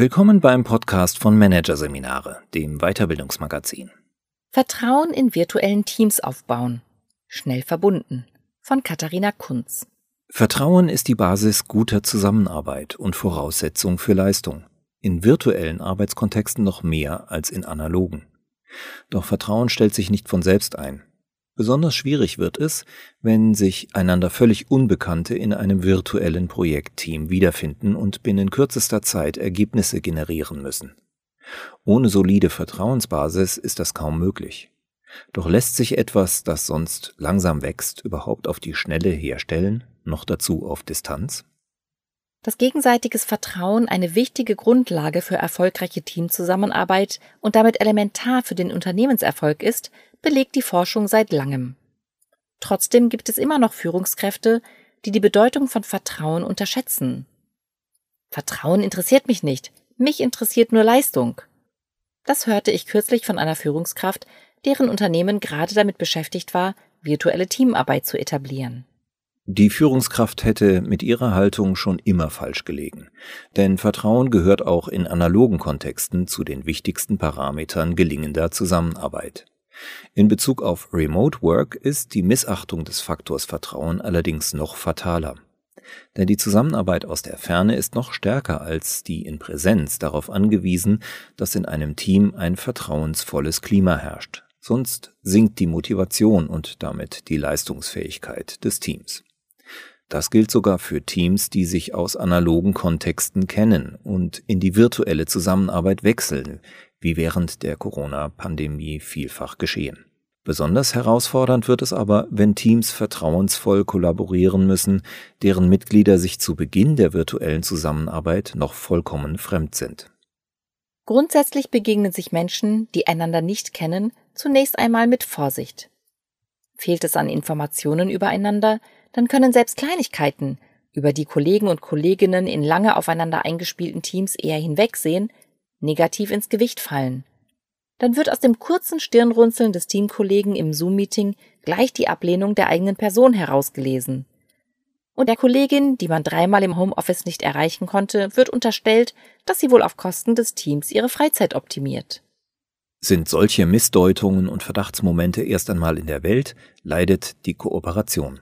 Willkommen beim Podcast von Managerseminare, dem Weiterbildungsmagazin. Vertrauen in virtuellen Teams aufbauen. Schnell verbunden. Von Katharina Kunz. Vertrauen ist die Basis guter Zusammenarbeit und Voraussetzung für Leistung. In virtuellen Arbeitskontexten noch mehr als in analogen. Doch Vertrauen stellt sich nicht von selbst ein. Besonders schwierig wird es, wenn sich einander völlig Unbekannte in einem virtuellen Projektteam wiederfinden und binnen kürzester Zeit Ergebnisse generieren müssen. Ohne solide Vertrauensbasis ist das kaum möglich. Doch lässt sich etwas, das sonst langsam wächst, überhaupt auf die Schnelle herstellen, noch dazu auf Distanz? Dass gegenseitiges Vertrauen eine wichtige Grundlage für erfolgreiche Teamzusammenarbeit und damit elementar für den Unternehmenserfolg ist, belegt die Forschung seit langem. Trotzdem gibt es immer noch Führungskräfte, die die Bedeutung von Vertrauen unterschätzen. Vertrauen interessiert mich nicht, mich interessiert nur Leistung. Das hörte ich kürzlich von einer Führungskraft, deren Unternehmen gerade damit beschäftigt war, virtuelle Teamarbeit zu etablieren. Die Führungskraft hätte mit ihrer Haltung schon immer falsch gelegen, denn Vertrauen gehört auch in analogen Kontexten zu den wichtigsten Parametern gelingender Zusammenarbeit. In Bezug auf Remote Work ist die Missachtung des Faktors Vertrauen allerdings noch fataler. Denn die Zusammenarbeit aus der Ferne ist noch stärker als die in Präsenz darauf angewiesen, dass in einem Team ein vertrauensvolles Klima herrscht. Sonst sinkt die Motivation und damit die Leistungsfähigkeit des Teams. Das gilt sogar für Teams, die sich aus analogen Kontexten kennen und in die virtuelle Zusammenarbeit wechseln, wie während der Corona-Pandemie vielfach geschehen. Besonders herausfordernd wird es aber, wenn Teams vertrauensvoll kollaborieren müssen, deren Mitglieder sich zu Beginn der virtuellen Zusammenarbeit noch vollkommen fremd sind. Grundsätzlich begegnen sich Menschen, die einander nicht kennen, zunächst einmal mit Vorsicht. Fehlt es an Informationen übereinander, dann können selbst Kleinigkeiten, über die Kollegen und Kolleginnen in lange aufeinander eingespielten Teams eher hinwegsehen, negativ ins Gewicht fallen. Dann wird aus dem kurzen Stirnrunzeln des Teamkollegen im Zoom-Meeting gleich die Ablehnung der eigenen Person herausgelesen. Und der Kollegin, die man dreimal im Homeoffice nicht erreichen konnte, wird unterstellt, dass sie wohl auf Kosten des Teams ihre Freizeit optimiert. Sind solche Missdeutungen und Verdachtsmomente erst einmal in der Welt, leidet die Kooperation.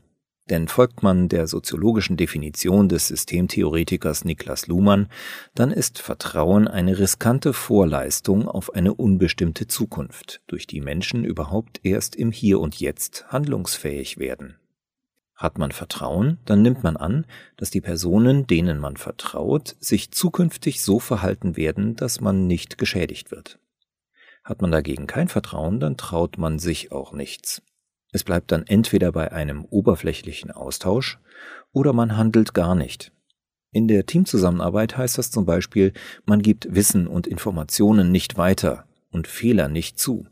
Denn folgt man der soziologischen Definition des Systemtheoretikers Niklas Luhmann, dann ist Vertrauen eine riskante Vorleistung auf eine unbestimmte Zukunft, durch die Menschen überhaupt erst im Hier und Jetzt handlungsfähig werden. Hat man Vertrauen, dann nimmt man an, dass die Personen, denen man vertraut, sich zukünftig so verhalten werden, dass man nicht geschädigt wird. Hat man dagegen kein Vertrauen, dann traut man sich auch nichts. Es bleibt dann entweder bei einem oberflächlichen Austausch oder man handelt gar nicht. In der Teamzusammenarbeit heißt das zum Beispiel, man gibt Wissen und Informationen nicht weiter und Fehler nicht zu.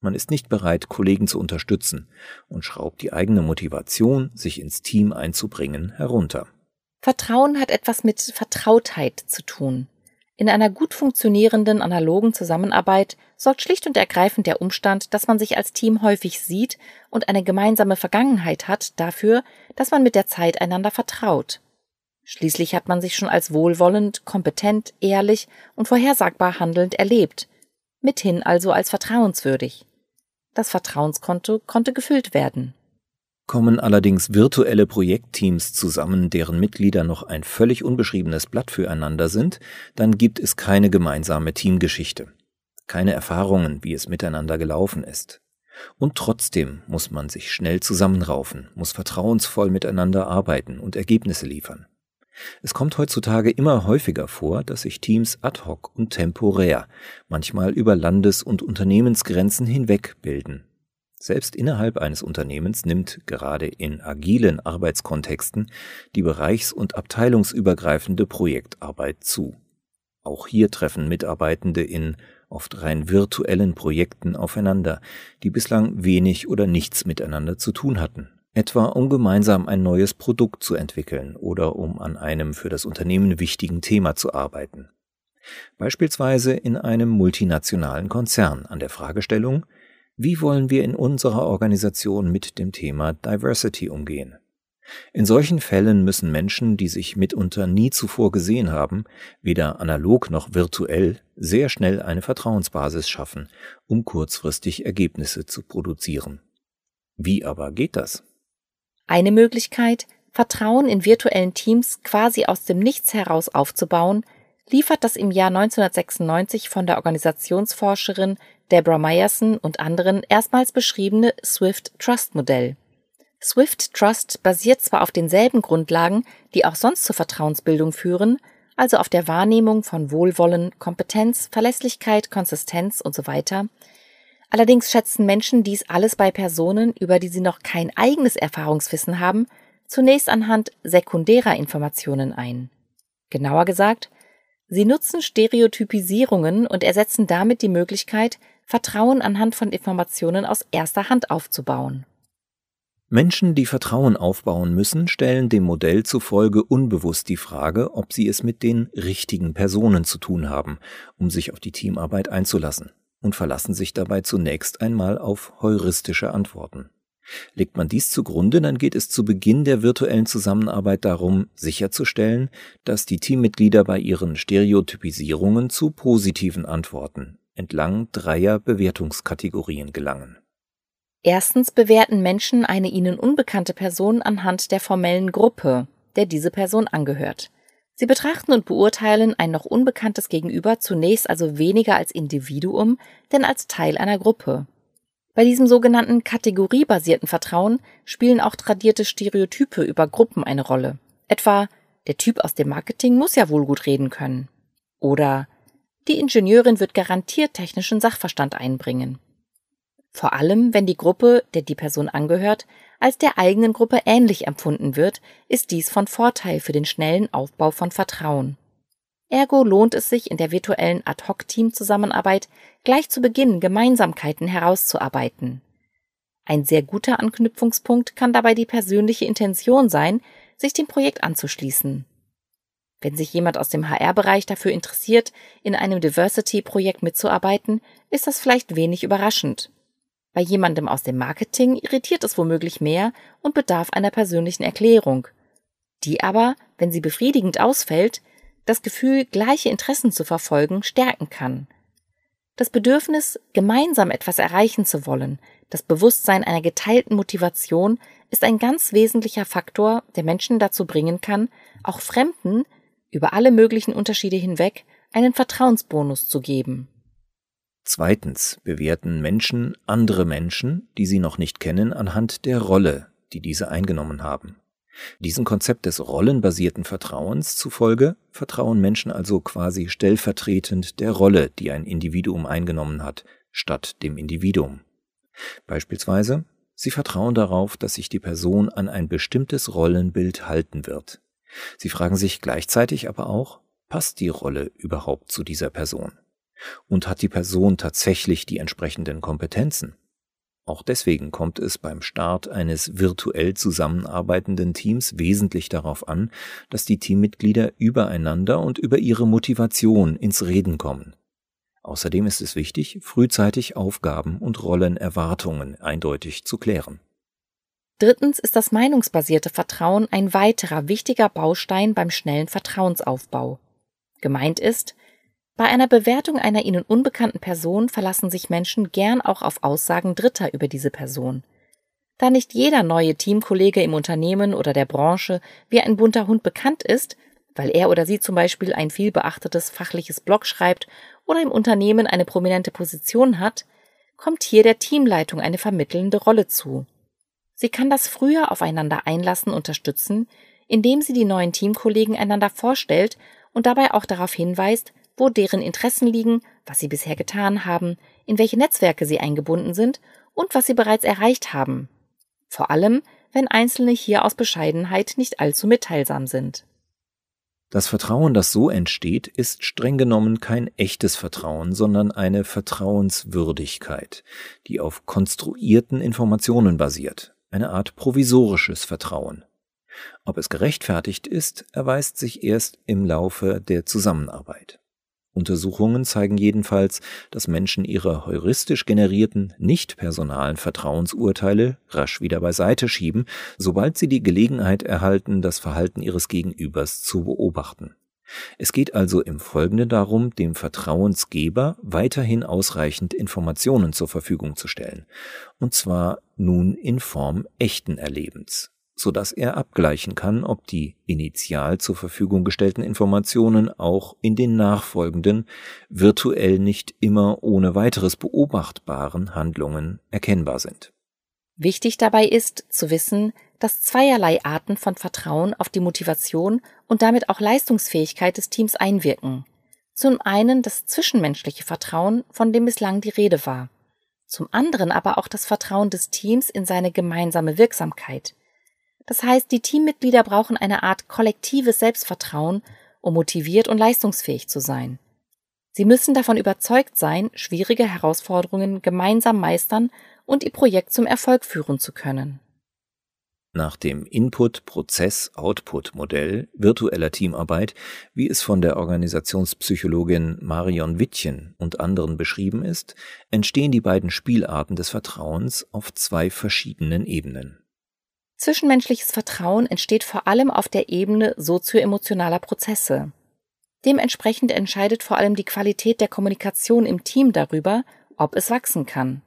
Man ist nicht bereit, Kollegen zu unterstützen und schraubt die eigene Motivation, sich ins Team einzubringen, herunter. Vertrauen hat etwas mit Vertrautheit zu tun. In einer gut funktionierenden analogen Zusammenarbeit sorgt schlicht und ergreifend der Umstand, dass man sich als Team häufig sieht und eine gemeinsame Vergangenheit hat, dafür, dass man mit der Zeit einander vertraut. Schließlich hat man sich schon als wohlwollend, kompetent, ehrlich und vorhersagbar handelnd erlebt, mithin also als vertrauenswürdig. Das Vertrauenskonto konnte gefüllt werden. Kommen allerdings virtuelle Projektteams zusammen, deren Mitglieder noch ein völlig unbeschriebenes Blatt füreinander sind, dann gibt es keine gemeinsame Teamgeschichte, keine Erfahrungen, wie es miteinander gelaufen ist. Und trotzdem muss man sich schnell zusammenraufen, muss vertrauensvoll miteinander arbeiten und Ergebnisse liefern. Es kommt heutzutage immer häufiger vor, dass sich Teams ad hoc und temporär, manchmal über Landes- und Unternehmensgrenzen hinweg bilden selbst innerhalb eines Unternehmens nimmt gerade in agilen Arbeitskontexten die bereichs- und abteilungsübergreifende Projektarbeit zu. Auch hier treffen Mitarbeitende in oft rein virtuellen Projekten aufeinander, die bislang wenig oder nichts miteinander zu tun hatten, etwa um gemeinsam ein neues Produkt zu entwickeln oder um an einem für das Unternehmen wichtigen Thema zu arbeiten. Beispielsweise in einem multinationalen Konzern an der Fragestellung, wie wollen wir in unserer Organisation mit dem Thema Diversity umgehen? In solchen Fällen müssen Menschen, die sich mitunter nie zuvor gesehen haben, weder analog noch virtuell, sehr schnell eine Vertrauensbasis schaffen, um kurzfristig Ergebnisse zu produzieren. Wie aber geht das? Eine Möglichkeit, Vertrauen in virtuellen Teams quasi aus dem Nichts heraus aufzubauen, liefert das im Jahr 1996 von der Organisationsforscherin Deborah Meyerson und anderen erstmals beschriebene Swift Trust Modell. Swift Trust basiert zwar auf denselben Grundlagen, die auch sonst zur Vertrauensbildung führen, also auf der Wahrnehmung von Wohlwollen, Kompetenz, Verlässlichkeit, Konsistenz usw. So Allerdings schätzen Menschen dies alles bei Personen, über die sie noch kein eigenes Erfahrungswissen haben, zunächst anhand sekundärer Informationen ein. Genauer gesagt, sie nutzen Stereotypisierungen und ersetzen damit die Möglichkeit, Vertrauen anhand von Informationen aus erster Hand aufzubauen. Menschen, die Vertrauen aufbauen müssen, stellen dem Modell zufolge unbewusst die Frage, ob sie es mit den richtigen Personen zu tun haben, um sich auf die Teamarbeit einzulassen, und verlassen sich dabei zunächst einmal auf heuristische Antworten. Legt man dies zugrunde, dann geht es zu Beginn der virtuellen Zusammenarbeit darum, sicherzustellen, dass die Teammitglieder bei ihren Stereotypisierungen zu positiven Antworten entlang dreier Bewertungskategorien gelangen. Erstens bewerten Menschen eine ihnen unbekannte Person anhand der formellen Gruppe, der diese Person angehört. Sie betrachten und beurteilen ein noch unbekanntes Gegenüber zunächst also weniger als Individuum, denn als Teil einer Gruppe. Bei diesem sogenannten kategoriebasierten Vertrauen spielen auch tradierte Stereotype über Gruppen eine Rolle. Etwa, der Typ aus dem Marketing muss ja wohl gut reden können. Oder die Ingenieurin wird garantiert technischen Sachverstand einbringen. Vor allem, wenn die Gruppe, der die Person angehört, als der eigenen Gruppe ähnlich empfunden wird, ist dies von Vorteil für den schnellen Aufbau von Vertrauen. Ergo lohnt es sich in der virtuellen Ad-Hoc-Team-Zusammenarbeit gleich zu Beginn Gemeinsamkeiten herauszuarbeiten. Ein sehr guter Anknüpfungspunkt kann dabei die persönliche Intention sein, sich dem Projekt anzuschließen. Wenn sich jemand aus dem HR-Bereich dafür interessiert, in einem Diversity-Projekt mitzuarbeiten, ist das vielleicht wenig überraschend. Bei jemandem aus dem Marketing irritiert es womöglich mehr und bedarf einer persönlichen Erklärung, die aber, wenn sie befriedigend ausfällt, das Gefühl, gleiche Interessen zu verfolgen, stärken kann. Das Bedürfnis, gemeinsam etwas erreichen zu wollen, das Bewusstsein einer geteilten Motivation ist ein ganz wesentlicher Faktor, der Menschen dazu bringen kann, auch Fremden über alle möglichen Unterschiede hinweg einen Vertrauensbonus zu geben. Zweitens bewerten Menschen andere Menschen, die sie noch nicht kennen, anhand der Rolle, die diese eingenommen haben. Diesem Konzept des rollenbasierten Vertrauens zufolge vertrauen Menschen also quasi stellvertretend der Rolle, die ein Individuum eingenommen hat, statt dem Individuum. Beispielsweise, sie vertrauen darauf, dass sich die Person an ein bestimmtes Rollenbild halten wird. Sie fragen sich gleichzeitig aber auch, passt die Rolle überhaupt zu dieser Person? Und hat die Person tatsächlich die entsprechenden Kompetenzen? Auch deswegen kommt es beim Start eines virtuell zusammenarbeitenden Teams wesentlich darauf an, dass die Teammitglieder übereinander und über ihre Motivation ins Reden kommen. Außerdem ist es wichtig, frühzeitig Aufgaben und Rollenerwartungen eindeutig zu klären. Drittens ist das meinungsbasierte Vertrauen ein weiterer wichtiger Baustein beim schnellen Vertrauensaufbau. Gemeint ist, bei einer Bewertung einer ihnen unbekannten Person verlassen sich Menschen gern auch auf Aussagen Dritter über diese Person. Da nicht jeder neue Teamkollege im Unternehmen oder der Branche wie ein bunter Hund bekannt ist, weil er oder sie zum Beispiel ein vielbeachtetes fachliches Blog schreibt oder im Unternehmen eine prominente Position hat, kommt hier der Teamleitung eine vermittelnde Rolle zu. Sie kann das früher aufeinander einlassen unterstützen, indem sie die neuen Teamkollegen einander vorstellt und dabei auch darauf hinweist, wo deren Interessen liegen, was sie bisher getan haben, in welche Netzwerke sie eingebunden sind und was sie bereits erreicht haben. Vor allem, wenn Einzelne hier aus Bescheidenheit nicht allzu mitteilsam sind. Das Vertrauen, das so entsteht, ist streng genommen kein echtes Vertrauen, sondern eine Vertrauenswürdigkeit, die auf konstruierten Informationen basiert, eine Art provisorisches Vertrauen. Ob es gerechtfertigt ist, erweist sich erst im Laufe der Zusammenarbeit. Untersuchungen zeigen jedenfalls, dass Menschen ihre heuristisch generierten, nicht personalen Vertrauensurteile rasch wieder beiseite schieben, sobald sie die Gelegenheit erhalten, das Verhalten ihres Gegenübers zu beobachten. Es geht also im Folgenden darum, dem Vertrauensgeber weiterhin ausreichend Informationen zur Verfügung zu stellen, und zwar nun in Form echten Erlebens so dass er abgleichen kann, ob die initial zur Verfügung gestellten Informationen auch in den nachfolgenden, virtuell nicht immer ohne weiteres beobachtbaren Handlungen erkennbar sind. Wichtig dabei ist zu wissen, dass zweierlei Arten von Vertrauen auf die Motivation und damit auch Leistungsfähigkeit des Teams einwirken. Zum einen das zwischenmenschliche Vertrauen, von dem bislang die Rede war. Zum anderen aber auch das Vertrauen des Teams in seine gemeinsame Wirksamkeit. Das heißt, die Teammitglieder brauchen eine Art kollektives Selbstvertrauen, um motiviert und leistungsfähig zu sein. Sie müssen davon überzeugt sein, schwierige Herausforderungen gemeinsam meistern und ihr Projekt zum Erfolg führen zu können. Nach dem Input-Prozess-Output-Modell virtueller Teamarbeit, wie es von der Organisationspsychologin Marion Wittchen und anderen beschrieben ist, entstehen die beiden Spielarten des Vertrauens auf zwei verschiedenen Ebenen. Zwischenmenschliches Vertrauen entsteht vor allem auf der Ebene sozioemotionaler Prozesse. Dementsprechend entscheidet vor allem die Qualität der Kommunikation im Team darüber, ob es wachsen kann.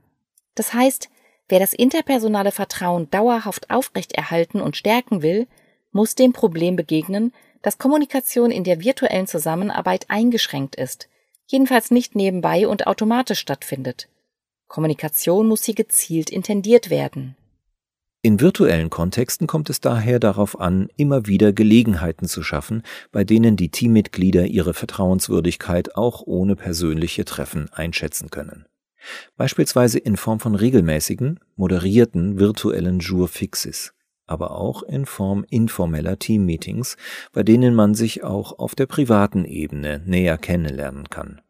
Das heißt, wer das interpersonale Vertrauen dauerhaft aufrechterhalten und stärken will, muss dem Problem begegnen, dass Kommunikation in der virtuellen Zusammenarbeit eingeschränkt ist, jedenfalls nicht nebenbei und automatisch stattfindet. Kommunikation muss hier gezielt intendiert werden. In virtuellen Kontexten kommt es daher darauf an, immer wieder Gelegenheiten zu schaffen, bei denen die Teammitglieder ihre Vertrauenswürdigkeit auch ohne persönliche Treffen einschätzen können. Beispielsweise in Form von regelmäßigen, moderierten virtuellen Jour fixes, aber auch in Form informeller Teammeetings, bei denen man sich auch auf der privaten Ebene näher kennenlernen kann.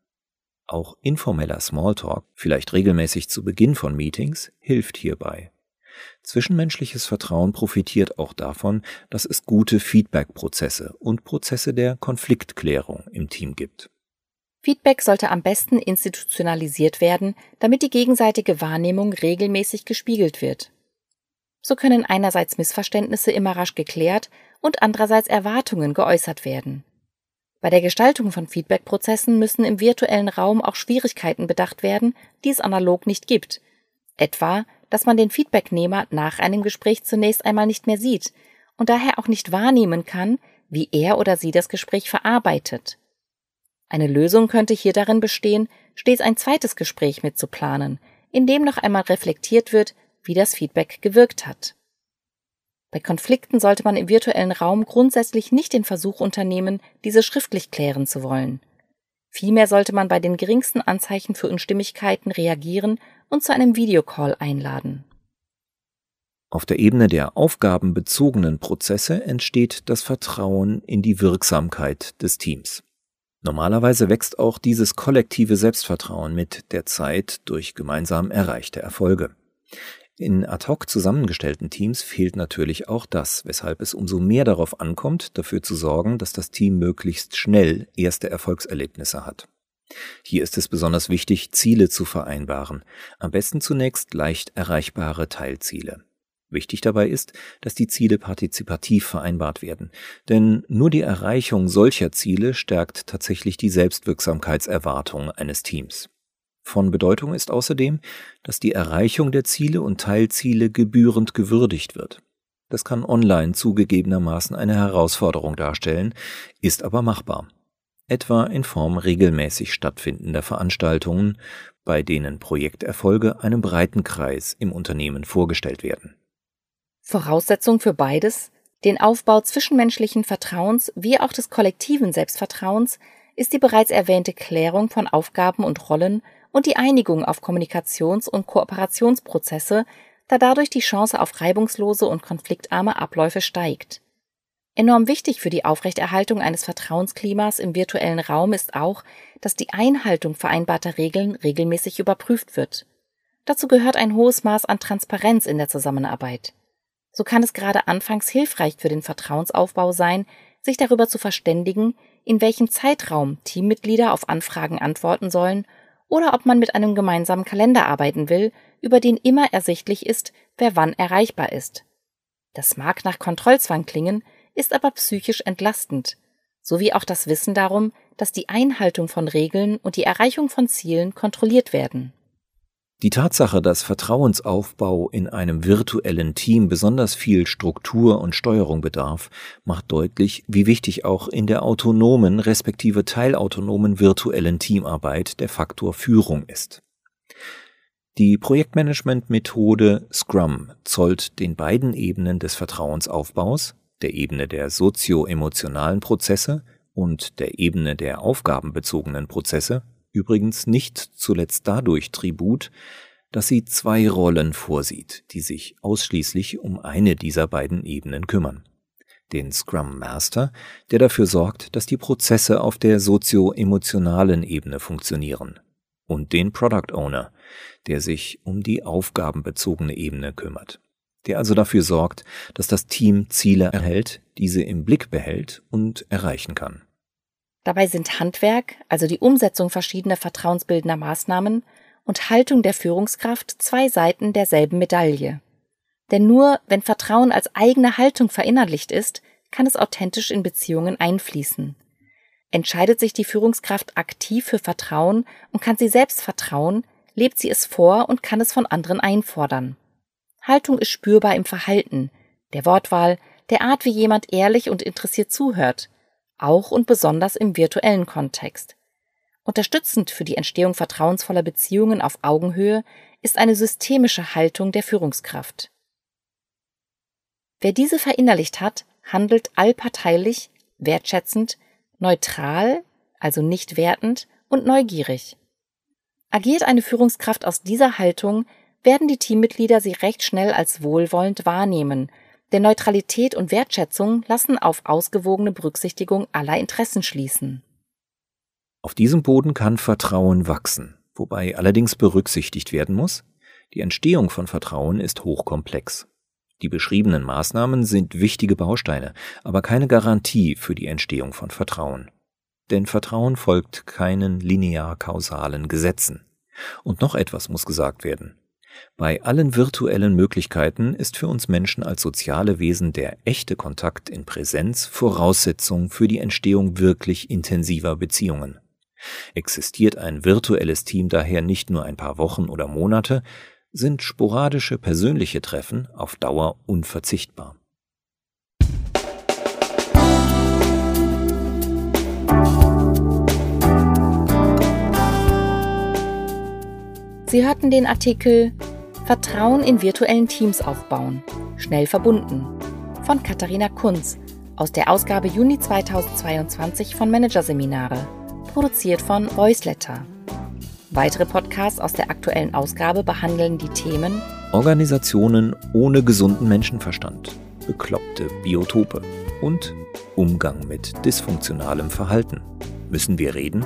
Auch informeller Smalltalk, vielleicht regelmäßig zu Beginn von Meetings, hilft hierbei. Zwischenmenschliches Vertrauen profitiert auch davon, dass es gute Feedback-Prozesse und Prozesse der Konfliktklärung im Team gibt. Feedback sollte am besten institutionalisiert werden, damit die gegenseitige Wahrnehmung regelmäßig gespiegelt wird. So können einerseits Missverständnisse immer rasch geklärt und andererseits Erwartungen geäußert werden. Bei der Gestaltung von Feedback-Prozessen müssen im virtuellen Raum auch Schwierigkeiten bedacht werden, die es analog nicht gibt, etwa dass man den Feedbacknehmer nach einem Gespräch zunächst einmal nicht mehr sieht und daher auch nicht wahrnehmen kann, wie er oder sie das Gespräch verarbeitet. Eine Lösung könnte hier darin bestehen, stets ein zweites Gespräch mitzuplanen, in dem noch einmal reflektiert wird, wie das Feedback gewirkt hat. Bei Konflikten sollte man im virtuellen Raum grundsätzlich nicht den Versuch unternehmen, diese schriftlich klären zu wollen. Vielmehr sollte man bei den geringsten Anzeichen für Unstimmigkeiten reagieren und zu einem Videocall einladen. Auf der Ebene der aufgabenbezogenen Prozesse entsteht das Vertrauen in die Wirksamkeit des Teams. Normalerweise wächst auch dieses kollektive Selbstvertrauen mit der Zeit durch gemeinsam erreichte Erfolge. In ad hoc zusammengestellten Teams fehlt natürlich auch das, weshalb es umso mehr darauf ankommt, dafür zu sorgen, dass das Team möglichst schnell erste Erfolgserlebnisse hat. Hier ist es besonders wichtig, Ziele zu vereinbaren, am besten zunächst leicht erreichbare Teilziele. Wichtig dabei ist, dass die Ziele partizipativ vereinbart werden, denn nur die Erreichung solcher Ziele stärkt tatsächlich die Selbstwirksamkeitserwartung eines Teams. Von Bedeutung ist außerdem, dass die Erreichung der Ziele und Teilziele gebührend gewürdigt wird. Das kann online zugegebenermaßen eine Herausforderung darstellen, ist aber machbar etwa in Form regelmäßig stattfindender Veranstaltungen, bei denen Projekterfolge einem breiten Kreis im Unternehmen vorgestellt werden. Voraussetzung für beides, den Aufbau zwischenmenschlichen Vertrauens wie auch des kollektiven Selbstvertrauens, ist die bereits erwähnte Klärung von Aufgaben und Rollen und die Einigung auf Kommunikations- und Kooperationsprozesse, da dadurch die Chance auf reibungslose und konfliktarme Abläufe steigt. Enorm wichtig für die Aufrechterhaltung eines Vertrauensklimas im virtuellen Raum ist auch, dass die Einhaltung vereinbarter Regeln regelmäßig überprüft wird. Dazu gehört ein hohes Maß an Transparenz in der Zusammenarbeit. So kann es gerade anfangs hilfreich für den Vertrauensaufbau sein, sich darüber zu verständigen, in welchem Zeitraum Teammitglieder auf Anfragen antworten sollen oder ob man mit einem gemeinsamen Kalender arbeiten will, über den immer ersichtlich ist, wer wann erreichbar ist. Das mag nach Kontrollzwang klingen, ist aber psychisch entlastend, sowie auch das Wissen darum, dass die Einhaltung von Regeln und die Erreichung von Zielen kontrolliert werden. Die Tatsache, dass Vertrauensaufbau in einem virtuellen Team besonders viel Struktur und Steuerung bedarf, macht deutlich, wie wichtig auch in der autonomen respektive teilautonomen virtuellen Teamarbeit der Faktor Führung ist. Die Projektmanagement-Methode Scrum zollt den beiden Ebenen des Vertrauensaufbaus, der Ebene der sozio-emotionalen Prozesse und der Ebene der aufgabenbezogenen Prozesse, übrigens nicht zuletzt dadurch Tribut, dass sie zwei Rollen vorsieht, die sich ausschließlich um eine dieser beiden Ebenen kümmern. Den Scrum Master, der dafür sorgt, dass die Prozesse auf der sozio-emotionalen Ebene funktionieren, und den Product Owner, der sich um die aufgabenbezogene Ebene kümmert, der also dafür sorgt, dass das Team Ziele erhält, diese im Blick behält und erreichen kann. Dabei sind Handwerk, also die Umsetzung verschiedener vertrauensbildender Maßnahmen, und Haltung der Führungskraft zwei Seiten derselben Medaille. Denn nur wenn Vertrauen als eigene Haltung verinnerlicht ist, kann es authentisch in Beziehungen einfließen. Entscheidet sich die Führungskraft aktiv für Vertrauen und kann sie selbst vertrauen, lebt sie es vor und kann es von anderen einfordern. Haltung ist spürbar im Verhalten, der Wortwahl, der Art, wie jemand ehrlich und interessiert zuhört, auch und besonders im virtuellen Kontext. Unterstützend für die Entstehung vertrauensvoller Beziehungen auf Augenhöhe ist eine systemische Haltung der Führungskraft. Wer diese verinnerlicht hat, handelt allparteilich, wertschätzend, neutral, also nicht wertend und neugierig. Agiert eine Führungskraft aus dieser Haltung, werden die Teammitglieder sie recht schnell als wohlwollend wahrnehmen denn Neutralität und Wertschätzung lassen auf ausgewogene Berücksichtigung aller Interessen schließen. Auf diesem Boden kann Vertrauen wachsen, wobei allerdings berücksichtigt werden muss, die Entstehung von Vertrauen ist hochkomplex. Die beschriebenen Maßnahmen sind wichtige Bausteine, aber keine Garantie für die Entstehung von Vertrauen. Denn Vertrauen folgt keinen linear-kausalen Gesetzen. Und noch etwas muss gesagt werden. Bei allen virtuellen Möglichkeiten ist für uns Menschen als soziale Wesen der echte Kontakt in Präsenz Voraussetzung für die Entstehung wirklich intensiver Beziehungen. Existiert ein virtuelles Team daher nicht nur ein paar Wochen oder Monate, sind sporadische persönliche Treffen auf Dauer unverzichtbar. Sie hörten den Artikel Vertrauen in virtuellen Teams aufbauen, schnell verbunden von Katharina Kunz aus der Ausgabe Juni 2022 von Managerseminare, produziert von Voiceletter. Weitere Podcasts aus der aktuellen Ausgabe behandeln die Themen Organisationen ohne gesunden Menschenverstand, bekloppte Biotope und Umgang mit dysfunktionalem Verhalten. Müssen wir reden?